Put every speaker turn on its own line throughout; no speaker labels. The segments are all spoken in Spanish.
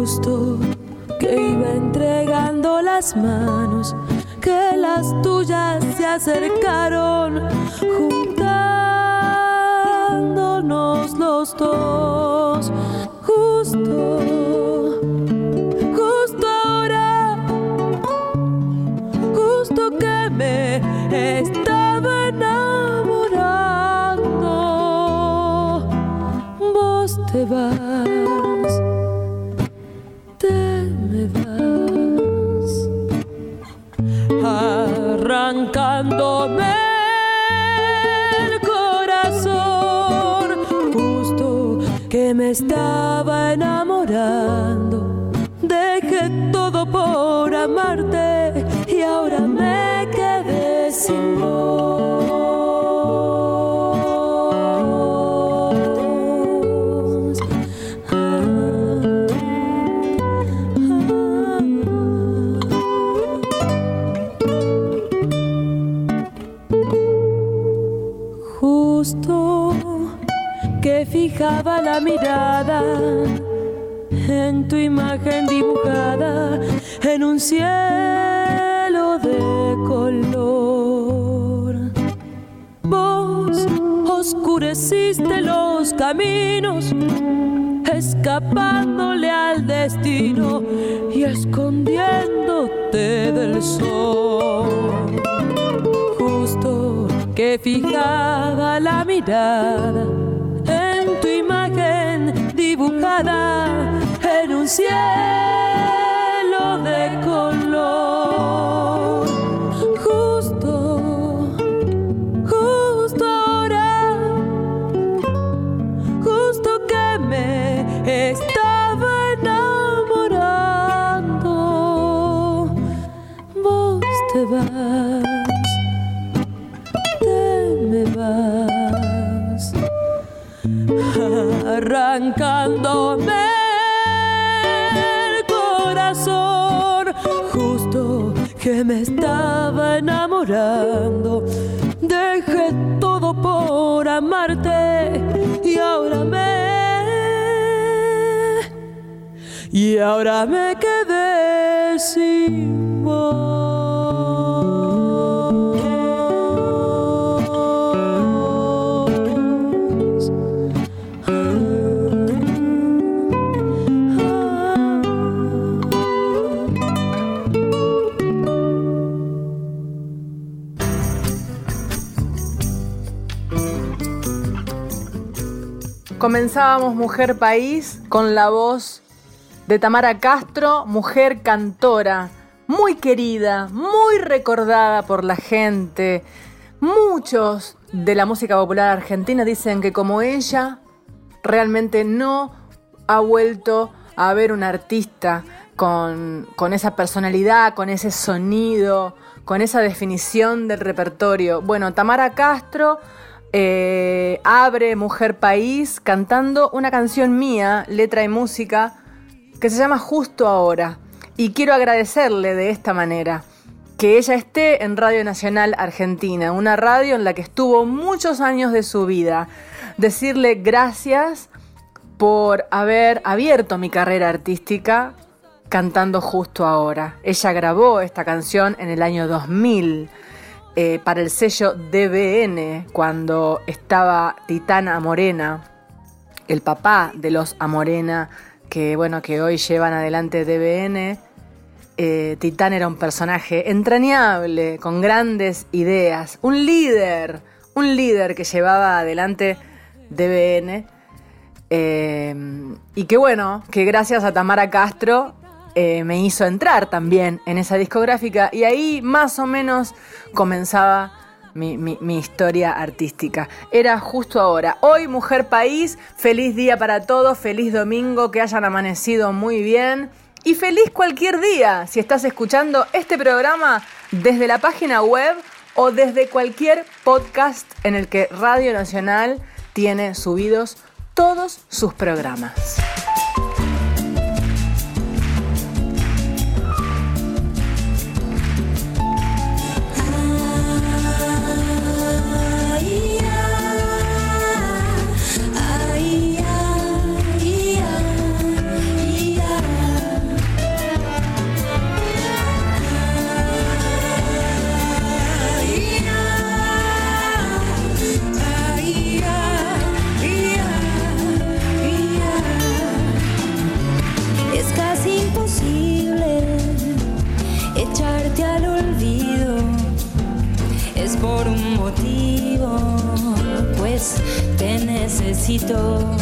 Justo que iba entregando las manos, que las tuyas se acercaron, juntándonos los dos. Justo estaba enamorando. Dejé todo por amarte fijaba la mirada en tu imagen dibujada en un cielo de color. Vos oscureciste los caminos, escapándole al destino y escondiéndote del sol. Justo que fijaba la mirada dibujada en un cielo arrancándome el corazón, justo que me estaba enamorando. Dejé todo por amarte y ahora me y ahora me quedé sin voz.
Comenzábamos Mujer País con la voz de Tamara Castro, mujer cantora, muy querida, muy recordada por la gente. Muchos de la música popular argentina dicen que como ella realmente no ha vuelto a ver un artista con, esa personalidad, con ese sonido, con esa definición del repertorio. Bueno, Tamara Castro eh, abre Mujer País cantando una canción mía, letra y música, que se llama Justo Ahora. Y quiero agradecerle de esta manera que ella esté en Radio Nacional Argentina, una radio en la que estuvo muchos años de su vida. Decirle gracias por haber abierto mi carrera artística cantando justo ahora. Ella grabó esta canción en el año 2000 eh, para el sello DBN cuando estaba Titana Morena, el papá de los Amorena que bueno que hoy llevan adelante DBN eh, Titán era un personaje entrañable, con grandes ideas, un líder, un líder que llevaba adelante DBN. Eh, y que bueno, que gracias a Tamara Castro eh, me hizo entrar también en esa discográfica y ahí más o menos comenzaba mi, mi, historia artística. Era justo ahora. Hoy, Mujer País, feliz día para todos, feliz domingo, que hayan amanecido muy bien. Y feliz cualquier día si estás escuchando este programa desde la página web o desde cualquier podcast en el que Radio Nacional tiene subidos todos sus programas.
El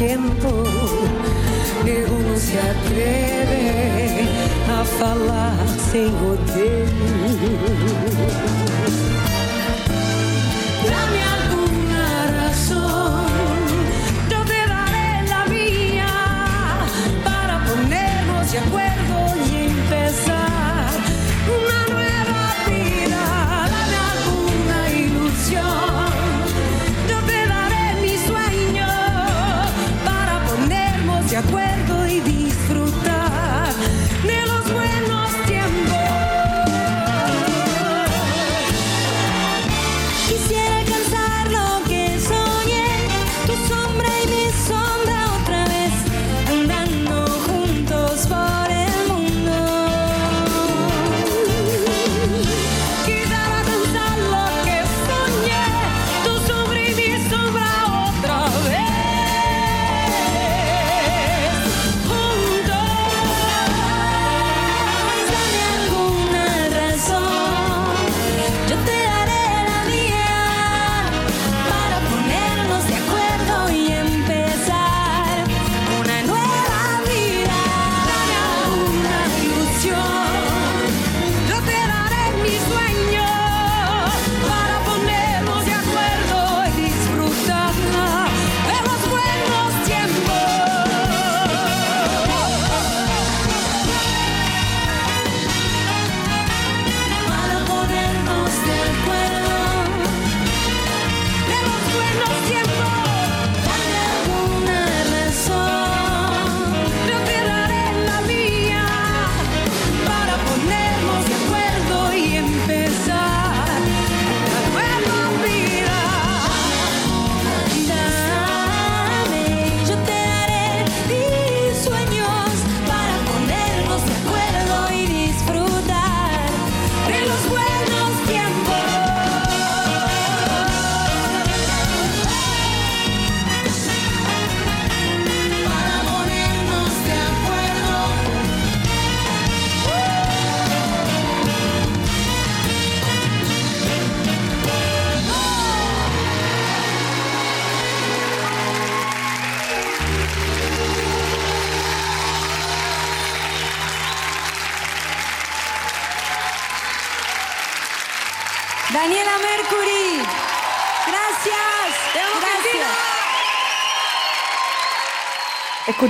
tiempo, uno se atreve a falar sem rodeio.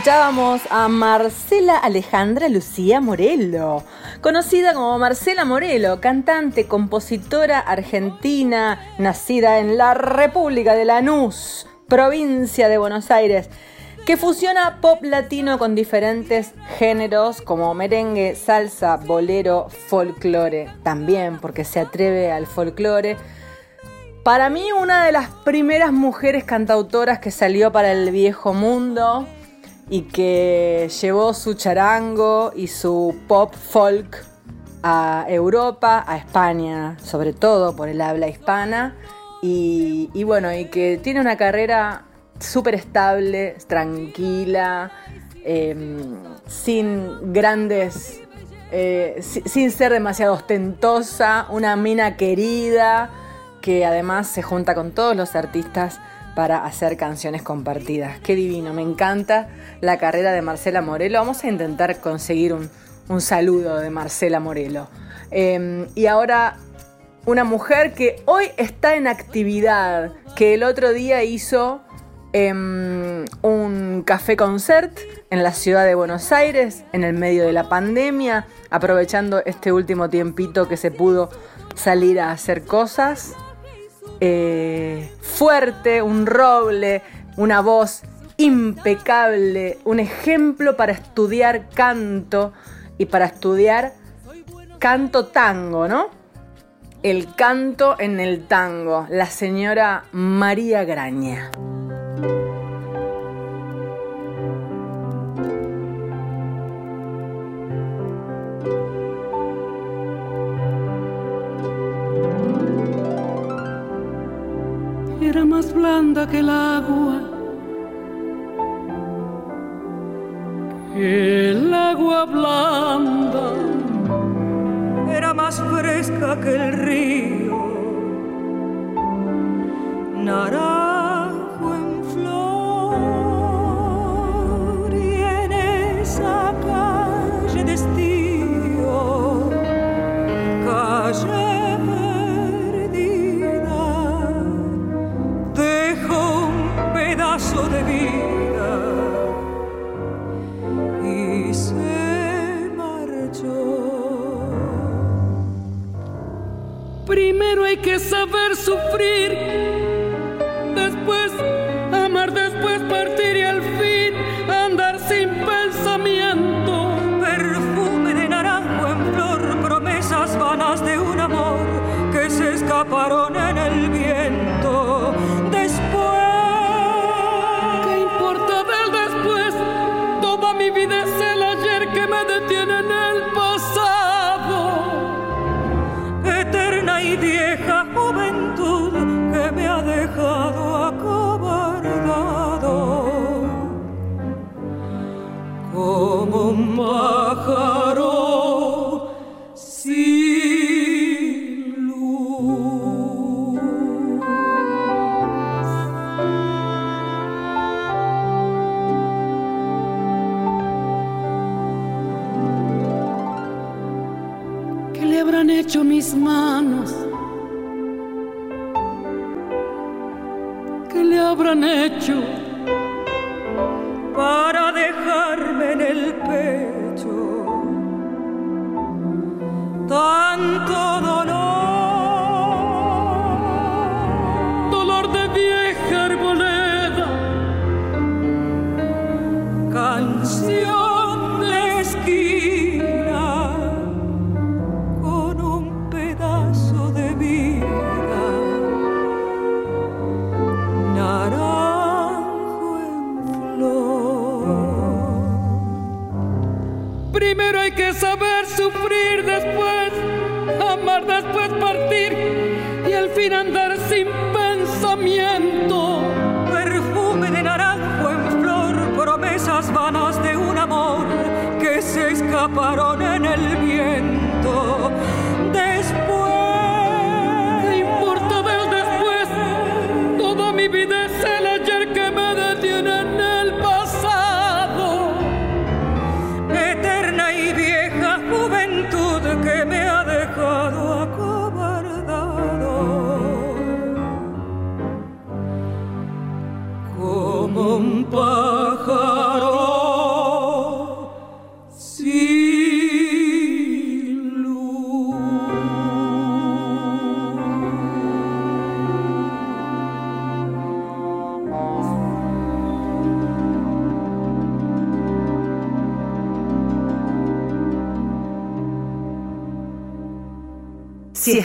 Escuchábamos a Marcela Alejandra Lucía Morelo, conocida como Marcela Morelo, cantante, compositora argentina, nacida en la República de Lanús, provincia de Buenos Aires, que fusiona pop latino con diferentes géneros como merengue, salsa, bolero, folclore, también porque se atreve al folclore. Para mí una de las primeras mujeres cantautoras que salió para el viejo mundo y que llevó su charango y su pop folk a Europa, a España, sobre todo por el habla hispana. Y, bueno, y que tiene una carrera súper estable, tranquila, em, sin grandes, eh, si- sin ser demasiado ostentosa, una mina querida que además se junta con todos los artistas para hacer canciones compartidas. Qué divino, me encanta la carrera de Marcela Morelo. Vamos a intentar conseguir un, un saludo de Marcela Morelo. Em, y ahora una mujer que hoy está en actividad, que el otro día hizo em, un café concert en la ciudad de Buenos Aires en el medio de la pandemia, aprovechando este último tiempito que se pudo salir a hacer cosas. Eh, fuerte, un roble, una voz impecable, un ejemplo para estudiar canto y para estudiar canto tango, ¿no? El canto en el tango, la señora María Graña.
Era más blanda que el agua, el agua blanda, era más fresca que el río, naranjo en que saber sufrir, Primero hay que saber sufrir, después amar, después partir y al fin andar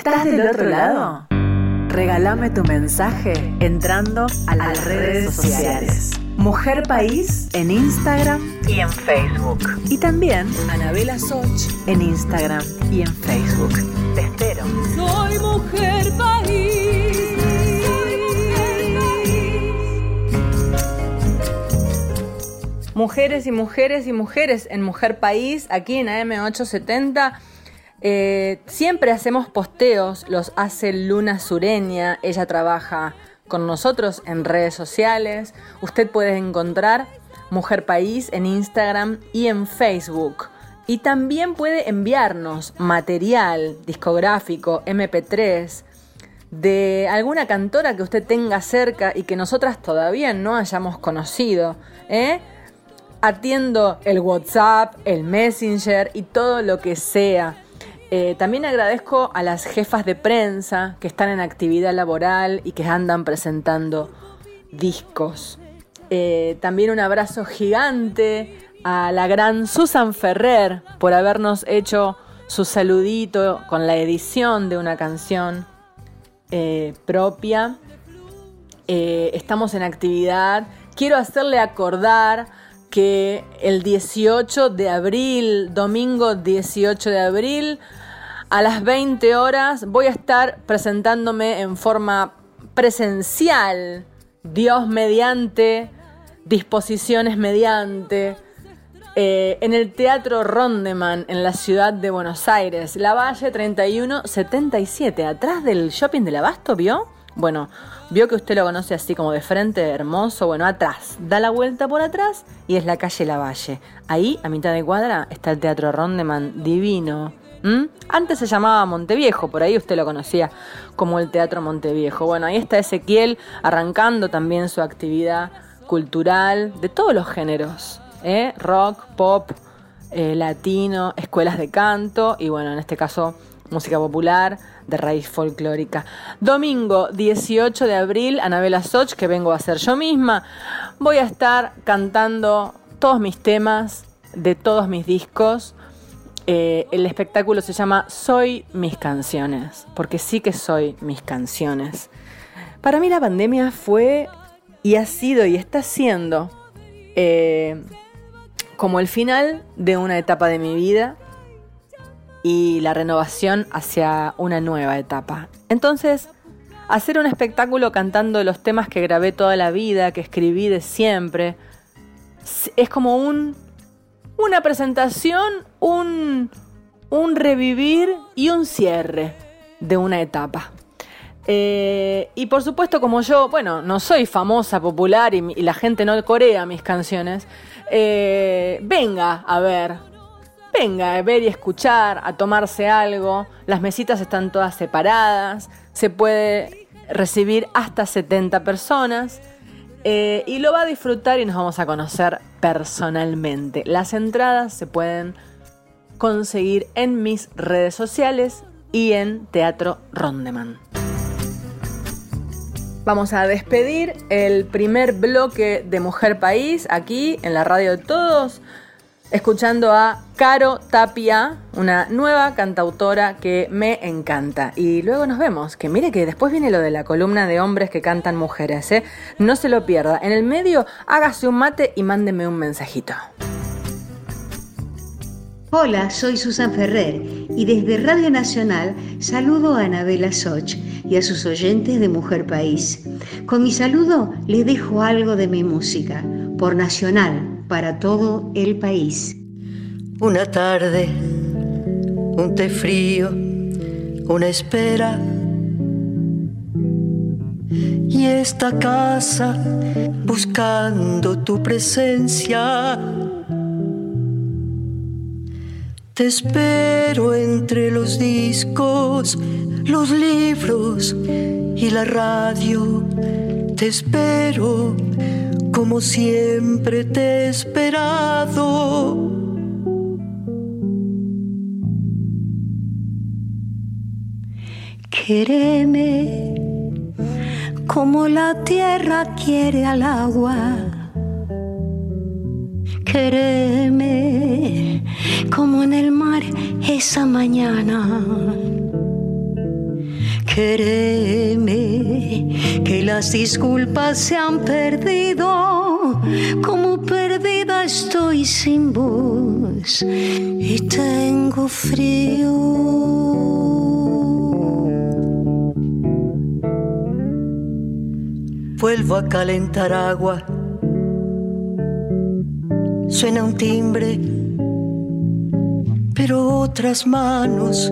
estás del otro lado, regálame tu mensaje entrando a las redes sociales. Mujer País en Instagram y en Facebook. Y también Anabela Soch en Instagram y en Facebook. Te espero.
Soy mujer país.
Mujeres y mujeres y mujeres en Mujer País, aquí en AM870. Eh, siempre hacemos posteos, los hace Luna Sureña, ella trabaja con nosotros en redes sociales. Usted puede encontrar Mujer País en Instagram y en Facebook. Y también puede enviarnos material discográfico, MP3, de alguna cantora que usted tenga cerca y que nosotras todavía no hayamos conocido. ¿eh? Atiendo el WhatsApp, el Messenger y todo lo que sea. Eh, también agradezco a las jefas de prensa que están en actividad laboral y que andan presentando discos. Eh, también un abrazo gigante a la gran Susan Ferrer por habernos hecho su saludito con la edición de una canción eh, propia. estamos en actividad. Quiero hacerle acordar que el 18 de abril, domingo 18 de abril, a las 20 horas voy a estar presentándome en forma presencial, Dios mediante, disposiciones mediante, eh, en el Teatro Rondeman en la ciudad de Buenos Aires, La Valle 3177, atrás del shopping del Abasto, ¿vio? Bueno, vio que usted lo conoce así como de frente, hermoso, bueno, atrás, da la vuelta por atrás y es la calle Lavalle. Ahí, a mitad de cuadra, está el Teatro Rondeman, divino. Antes se llamaba Monteviejo, por ahí usted lo conocía como el Teatro Monteviejo. Bueno, ahí está Ezequiel arrancando también su actividad cultural de todos los géneros, ¿eh? rock, pop, eh, latino, escuelas de canto y bueno, en este caso música popular de raíz folclórica. Domingo 18 de abril, Anabela Soch, que vengo a hacer yo misma, voy a estar cantando todos mis temas de todos mis discos. Eh, el espectáculo se llama Soy mis canciones, porque sí que soy mis canciones. Para mí la pandemia fue y ha sido y está siendo eh, como el final de una etapa de mi vida y la renovación hacia una nueva etapa. Entonces, hacer un espectáculo cantando los temas que grabé toda la vida, que escribí de siempre, es como un, una presentación, un, un revivir y un cierre de una etapa. Eh, y por supuesto, como yo, bueno, no soy famosa, popular y, la gente no corea mis canciones, eh, venga a ver venga a ver y escuchar, a tomarse algo. Las mesitas están todas separadas, se puede recibir hasta 70 personas eh, y lo va a disfrutar y nos vamos a conocer personalmente. Las entradas se pueden conseguir en mis redes sociales y en Teatro Rondeman. Vamos a despedir el primer bloque de Mujer País aquí en la radio de todos escuchando a Caro Tapia, una nueva cantautora que me encanta. Y luego nos vemos, que mire que después viene lo de la columna de hombres que cantan mujeres, ¿eh? No se lo pierda. En el medio, hágase un mate y mándeme un mensajito.
Hola, soy Susan Ferrer y desde Radio Nacional saludo a Anabela Soch y a sus oyentes de Mujer País. Con mi saludo les dejo algo de mi música, por Nacional para todo el país.
Una tarde, un té frío, una espera. Y esta casa buscando tu presencia. Te espero entre los discos, los libros y la radio. Te espero como siempre te he esperado.
Quéreme como la tierra quiere al agua. Quéreme como en el mar esa mañana.
Quereme, que las disculpas se han perdido, como perdida estoy sin voz y tengo frío. Vuelvo a calentar agua. Suena un timbre, pero otras manos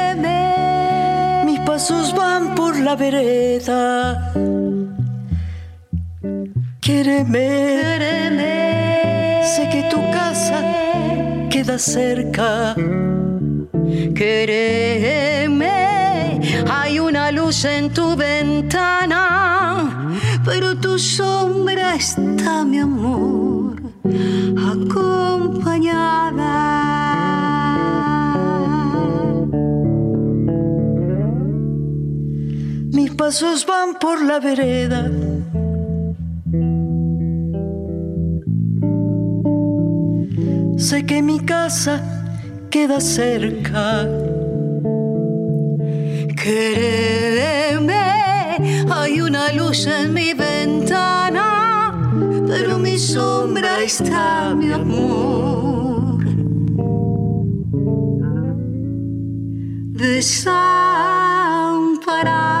la vereda. Quéreme, sé que tu casa queda cerca. Quéreme, hay una luz en tu ventana, pero tu sombra está, mi amor, pasos van por la vereda. Sé que mi casa queda cerca. Créeme, hay una luz en mi ventana, pero mi sombra está, mi amor. Desamparada.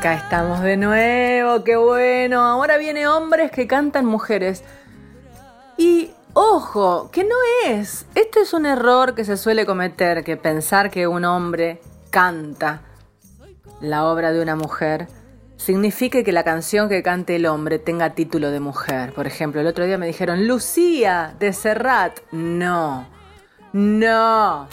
Acá estamos de nuevo, qué bueno. Ahora viene hombres que cantan mujeres. Y ojo, que no es. Esto es un error que se suele cometer, que pensar que un hombre canta la obra de una mujer signifique que la canción que cante el hombre tenga título de mujer. Por ejemplo, el otro día me dijeron Lucía de Serrat. No, no.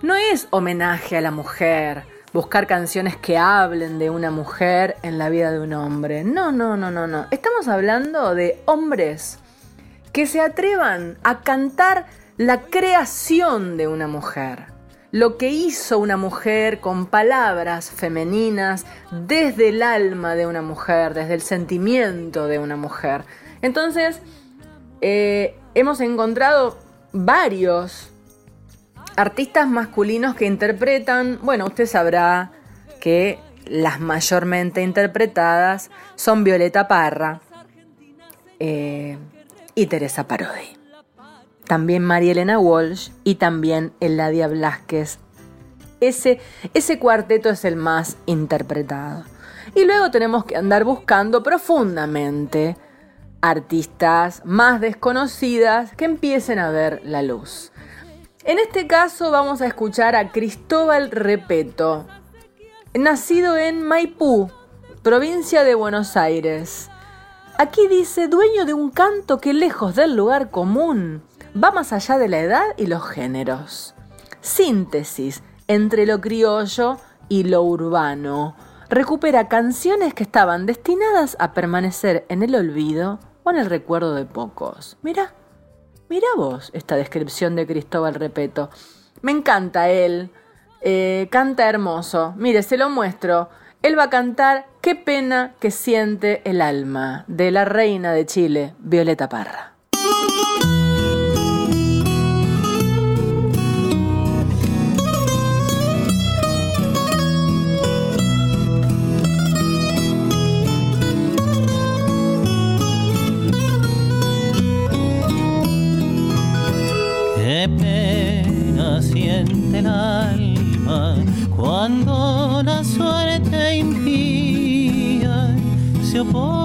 No es homenaje a la mujer, buscar canciones que hablen de una mujer en la vida de un hombre. No, no, no, no, no. Estamos hablando de hombres que se atrevan a cantar la creación de una mujer. Lo que hizo una mujer con palabras femeninas desde el alma de una mujer, desde el sentimiento de una mujer. Entonces, eh, hemos encontrado varios artistas masculinos que interpretan, bueno, usted sabrá que las mayormente interpretadas son Violeta Parra eh, y Teresa Parodi. También María Elena Walsh y también Eladia Blasquez. Ese, ese cuarteto es el más interpretado. Y luego tenemos que andar buscando profundamente artistas más desconocidas que empiecen a ver la luz. En este caso vamos a escuchar a Cristóbal Repeto, nacido en Maipú, provincia de Buenos Aires. Aquí dice, dueño de un canto que lejos del lugar común, va más allá de la edad y los géneros. Síntesis entre lo criollo y lo urbano. Recupera canciones que estaban destinadas a permanecer en el olvido o en el recuerdo de pocos. Mira, mira vos esta descripción de Cristóbal Repeto. Me encanta él. Eh, canta hermoso. Mire, se lo muestro. Él va a cantar Qué pena que siente el alma de la reina de Chile, Violeta Parra.
Se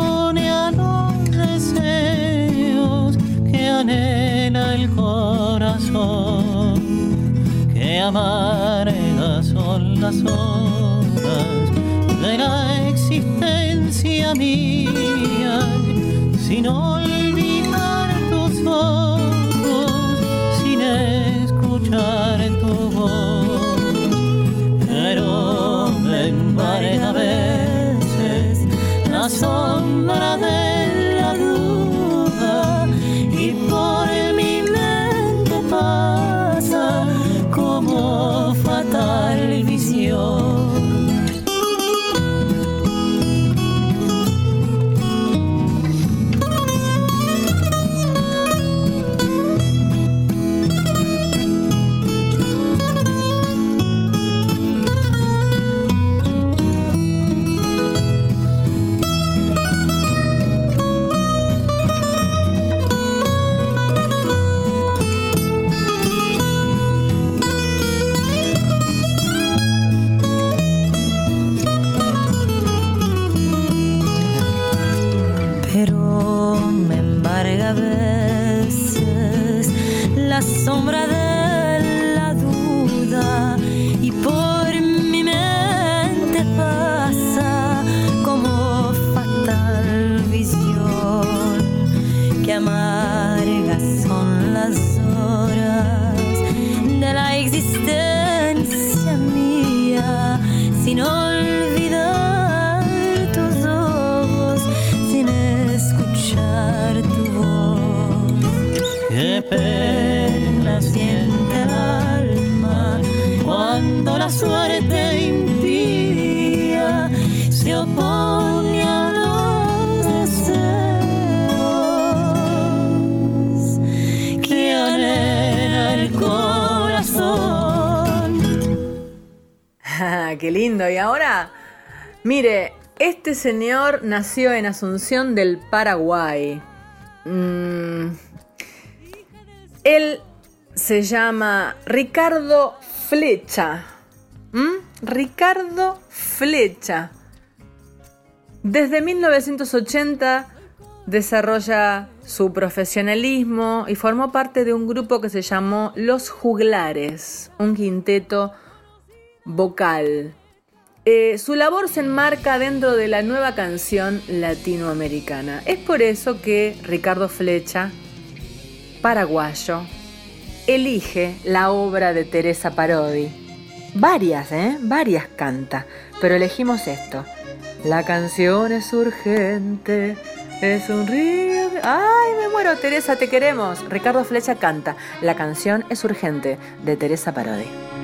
qué
lindo. Y ahora, mire, este señor nació en Asunción del Paraguay. Mm, él se llama Ricardo Flecha. ¿Mm? Ricardo Flecha. Desde 1980 desarrolla su profesionalismo y formó parte de un grupo que se llamó Los Juglares, un quinteto vocal. Eh, su labor se enmarca dentro de la nueva canción latinoamericana. Es por eso que Ricardo Flecha, paraguayo, elige la obra de Teresa Parodi. Varias, ¿eh? Varias canta, pero elegimos esto. La canción es urgente, es un río. ¡Ay, me muero, Teresa, te queremos! Ricardo Flecha canta. La canción es urgente, de Teresa Parodi.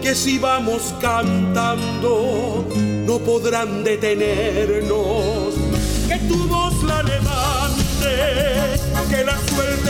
que si vamos cantando no podrán detenernos. Que tu voz la levante, que la suelte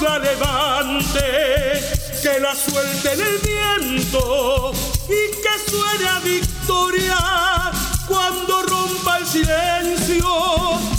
la levante, que la suelte en el viento y que suene a victoria cuando rompa el silencio.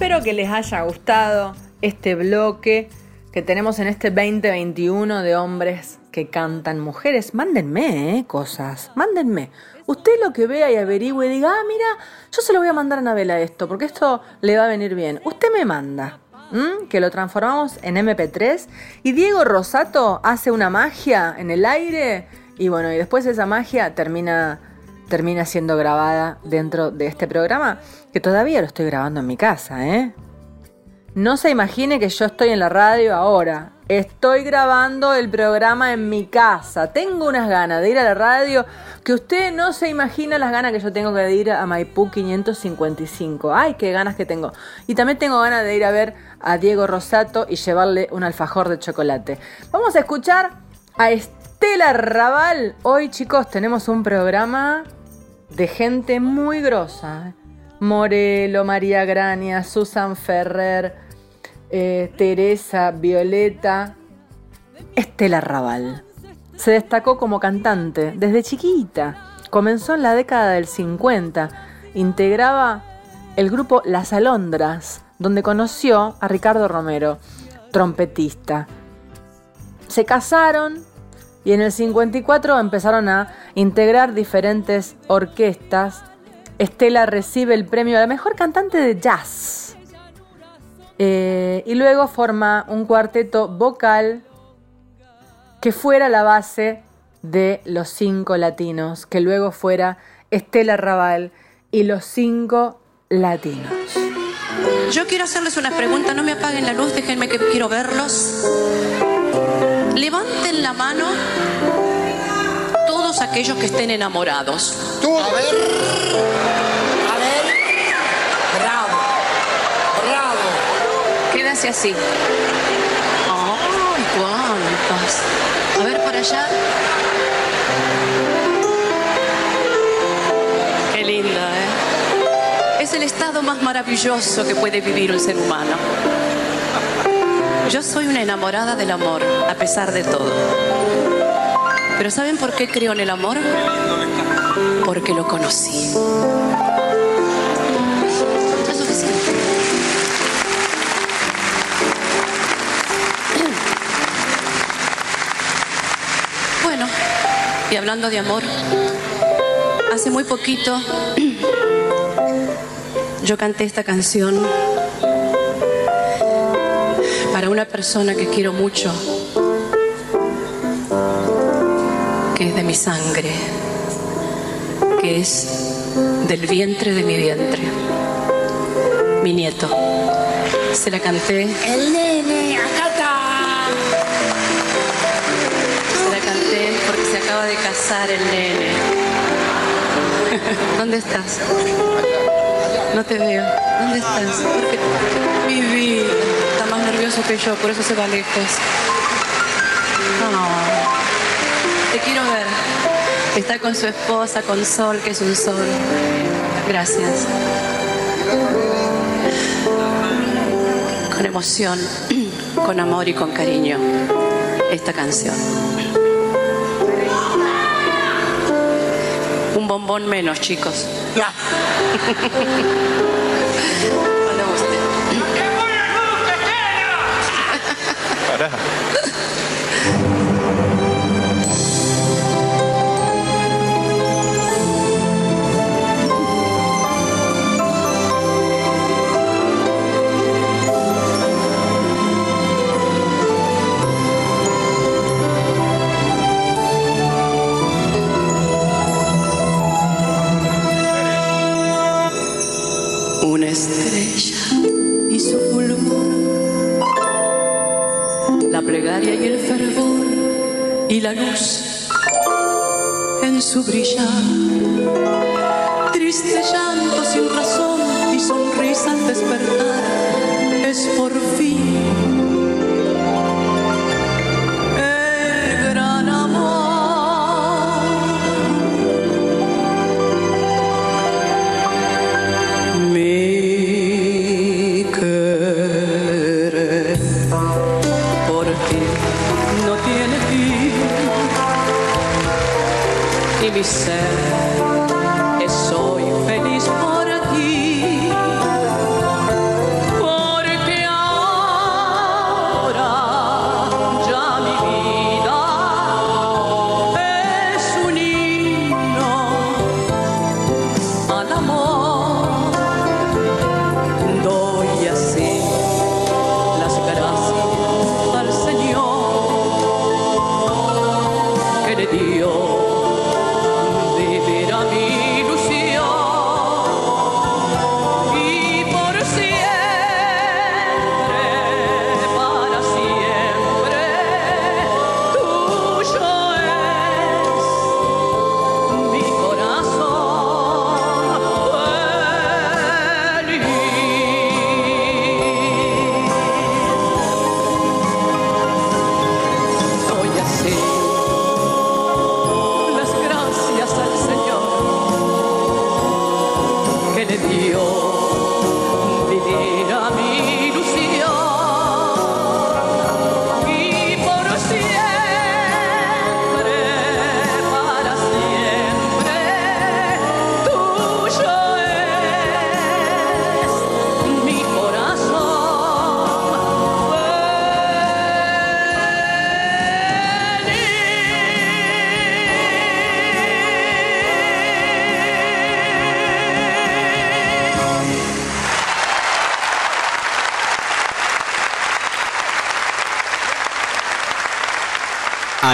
Espero que les haya gustado este bloque que tenemos en este 2021 de hombres que cantan mujeres. Mándenme eh, cosas, mándenme. Usted lo que vea y averigüe y diga, ah, mira, yo se lo voy a mandar a Anabela esto, porque esto le va a venir bien. Usted me manda, que lo transformamos en MP3 y Diego Rosato hace una magia en el aire y bueno, y después esa magia termina termina siendo grabada dentro de este programa, que todavía lo estoy grabando en mi casa, ¿eh? No se imagine que yo estoy en la radio ahora. Estoy grabando el programa en mi casa. Tengo unas ganas de ir a la radio que usted no se imagina las ganas que yo tengo de ir a Maipú 555. Ay, qué ganas que tengo. Y también tengo ganas de ir a ver a Diego Rosato y llevarle un alfajor de chocolate. Vamos a escuchar a Estela Raval. Hoy, chicos, tenemos un programa de gente muy grosa. Morelo, María Grania, Susan Ferrer, eh, Teresa, Violeta, Estela Raval. Se destacó como cantante desde chiquita. Comenzó en la década del 50. Integraba el grupo Las Alondras, donde conoció a Ricardo Romero, trompetista. Se casaron y en el 54 empezaron a integrar diferentes orquestas. Estela recibe el premio a la mejor cantante de jazz. Eh, y luego forma un cuarteto vocal que fuera la base de los cinco latinos, que luego fuera Estela Raval y los cinco latinos.
Yo quiero hacerles una pregunta, no me apaguen la luz, déjenme que quiero verlos. Levanten la mano todos aquellos que estén enamorados.
Tú. A ver. A ver. Bravo. Bravo.
Quédase así. Ay, cuántas. A ver por allá. Qué linda, ¿eh? Es el estado más maravilloso que puede vivir un ser humano. Yo soy una enamorada del amor, a pesar de todo. Pero ¿saben por qué creo en el amor? Porque lo conocí. Bueno, y hablando de amor, hace muy poquito yo canté esta canción para una persona que quiero mucho, que es de mi sangre, que es del vientre de mi vientre, mi nieto. Se la canté.
El nene, acá está.
Se la canté porque se acaba de casar el nene. ¿Dónde estás? No te veo. ¿Dónde estás? Vida está más nervioso que yo, por eso se va lejos. Está con su esposa, con Sol, que es un sol. Gracias. Con emoción, con amor y con cariño. Esta canción. Un bombón menos, chicos.
Ya.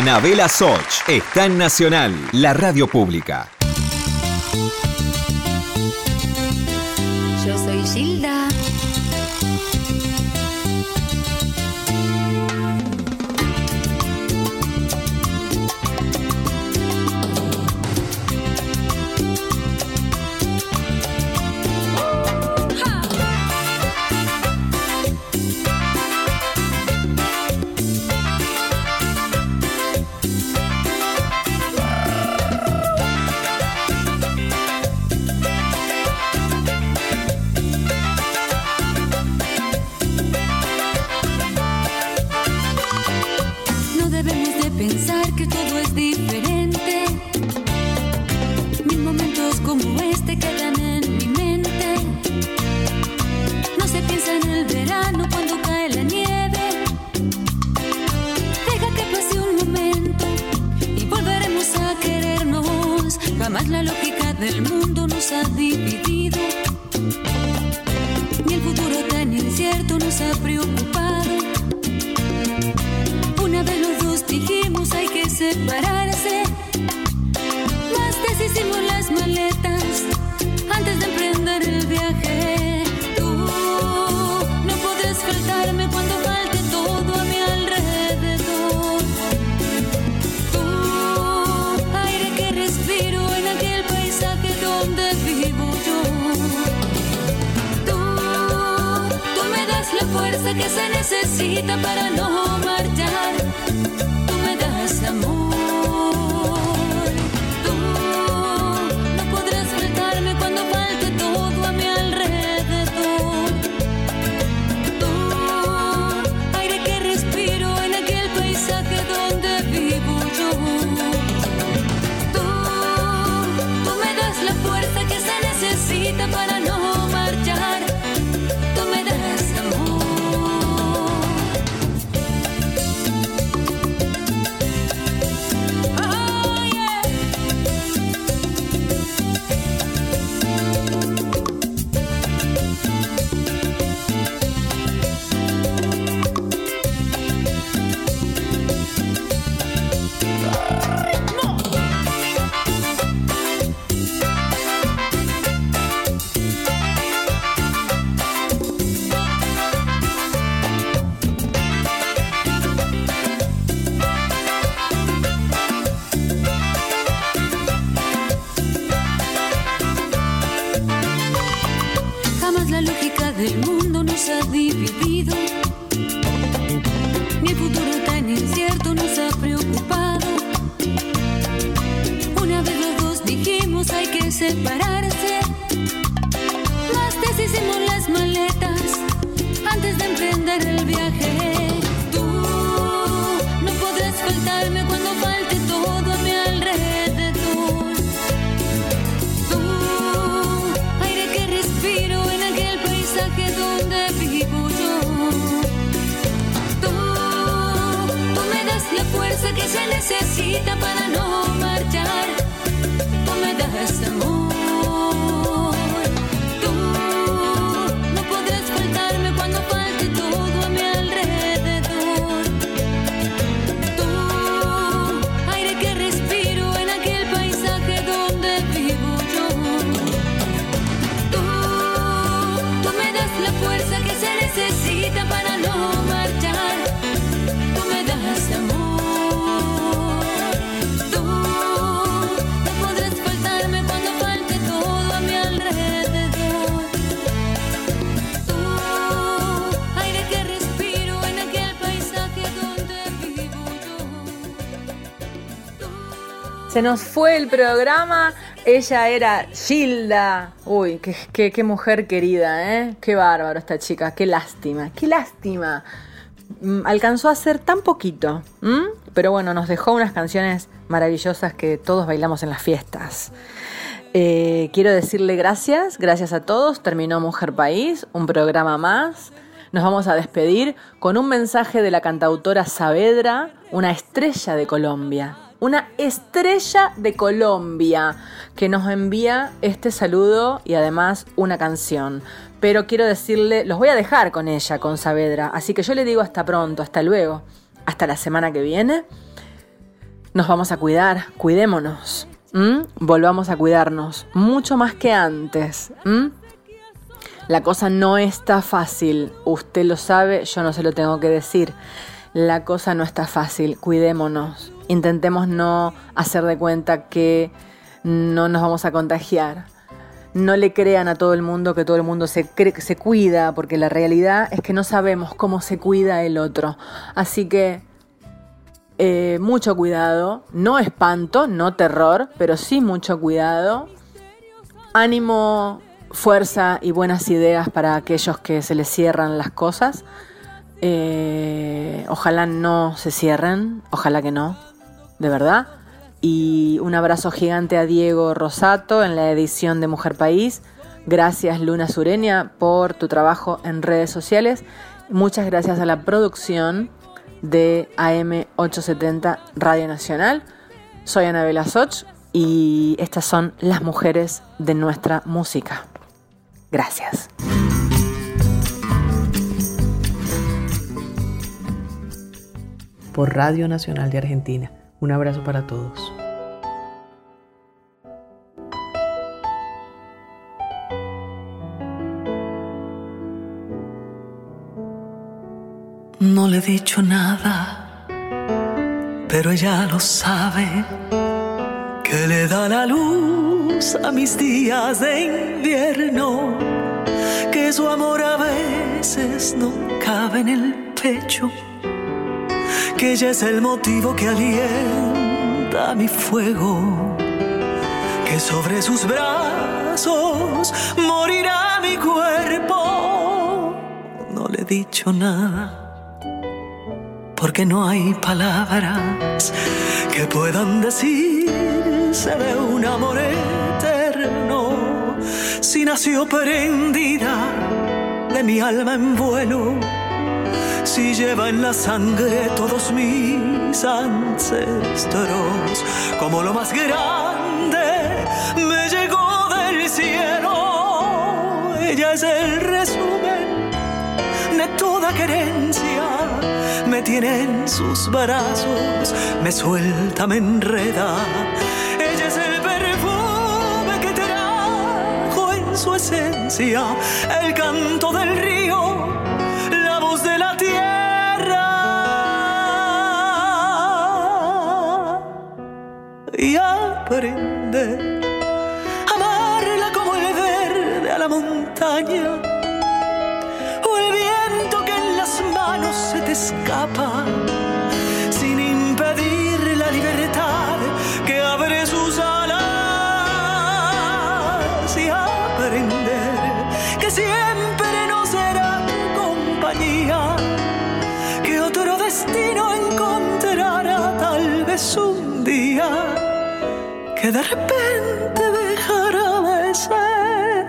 Anabela Soch está en Nacional, la radio pública.
Se nos
fue el programa. Ella era Gilda. Uy, qué, qué, qué mujer querida, ¿eh? Qué bárbaro esta chica. Qué lástima, qué lástima. Mm, alcanzó a hacer tan poquito, pero bueno, nos dejó unas canciones maravillosas que todos bailamos en las fiestas. Eh, quiero decirle gracias, gracias a todos. Terminó Mujer País, un programa más. Nos vamos a despedir con un mensaje de la cantautora Saavedra, una estrella de Colombia una estrella de Colombia, que nos envía este saludo y además una canción. Pero quiero decirle, los voy a dejar con ella, con Saavedra, así que yo le digo hasta pronto, hasta luego, hasta la semana que viene. Nos vamos a cuidar, cuidémonos, volvamos a cuidarnos, mucho más que antes. La cosa no está fácil, usted lo sabe, yo no se lo tengo que decir. La cosa no está fácil, cuidémonos. Intentemos no hacer de cuenta que no nos vamos a contagiar. No le crean a todo el mundo que todo el mundo se, se cuida, porque la realidad es que no sabemos cómo se cuida el otro. Así que eh, mucho cuidado, no espanto, no terror, pero sí mucho cuidado. Ánimo, fuerza y buenas ideas para aquellos que se les cierran las cosas. Eh, ojalá no se cierren, ojalá que no, de verdad. Y un abrazo gigante a Diego Rosato en la edición de Mujer País. Gracias Luna Sureña por tu trabajo en redes sociales. Muchas gracias a la producción de AM870 Radio Nacional. Soy Anabela Soch y estas son las mujeres de nuestra música. Gracias.
Por Radio Nacional de Argentina. Un abrazo para todos.
No le he dicho nada, pero ella lo sabe, que le da la luz a mis días de invierno, que su amor a veces no cabe en el pecho, que ella es el motivo que alienta mi fuego, que sobre sus brazos morirá mi cuerpo. No le he dicho nada porque no hay palabras que puedan decirse de un amor eterno. Si nació prendida de mi alma en vuelo, si lleva en la sangre todos mis ancestros, como lo más grande me llegó del cielo. Ella es el resumen de toda querencia me tiene en sus brazos, me suelta, me enreda. Ella es el perfume que trajo en su esencia el canto del río, Y aprende a amarla como el verde a la montaña se te escapa de repente dejará de ser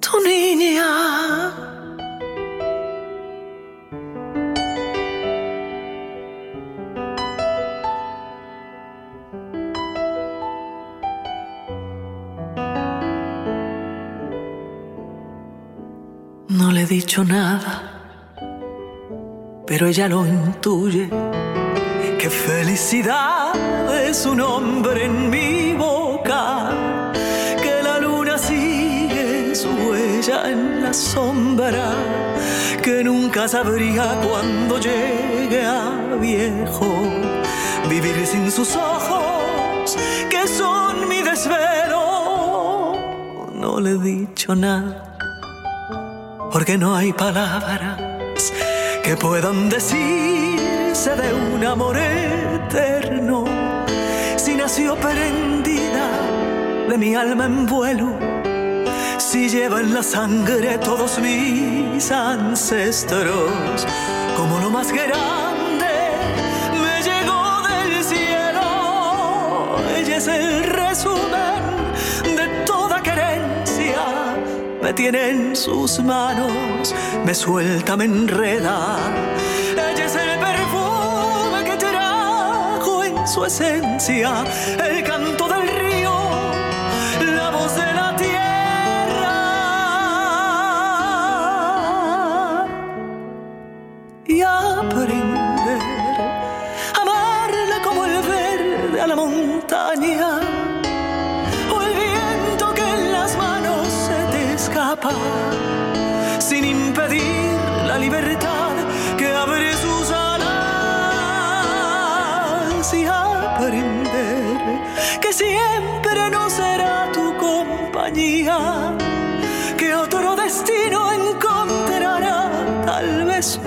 tu niña. No le he dicho nada, pero ella lo intuye. Qué felicidad es un hombre en mi boca, que la luna sigue su huella en la sombra, que nunca sabría cuando llegue a viejo vivir sin sus ojos, que son mi desvelo. No le he dicho nada porque no hay palabras que puedan decirse de un amor eterno. Si nació prendida de mi alma en vuelo, si lleva en la sangre todos mis ancestros, como lo más grande me llegó del cielo. Ella es el resumen de toda querencia me tiene en sus manos, me suelta, me enreda. su esencia, el canto del río, la voz de la tierra. Y aprender a amarla como el verde a la montaña, o el viento que en las manos se te escapa, sin impedir la libertad. Que siempre no será tu compañía, que otro destino encontrará tal vez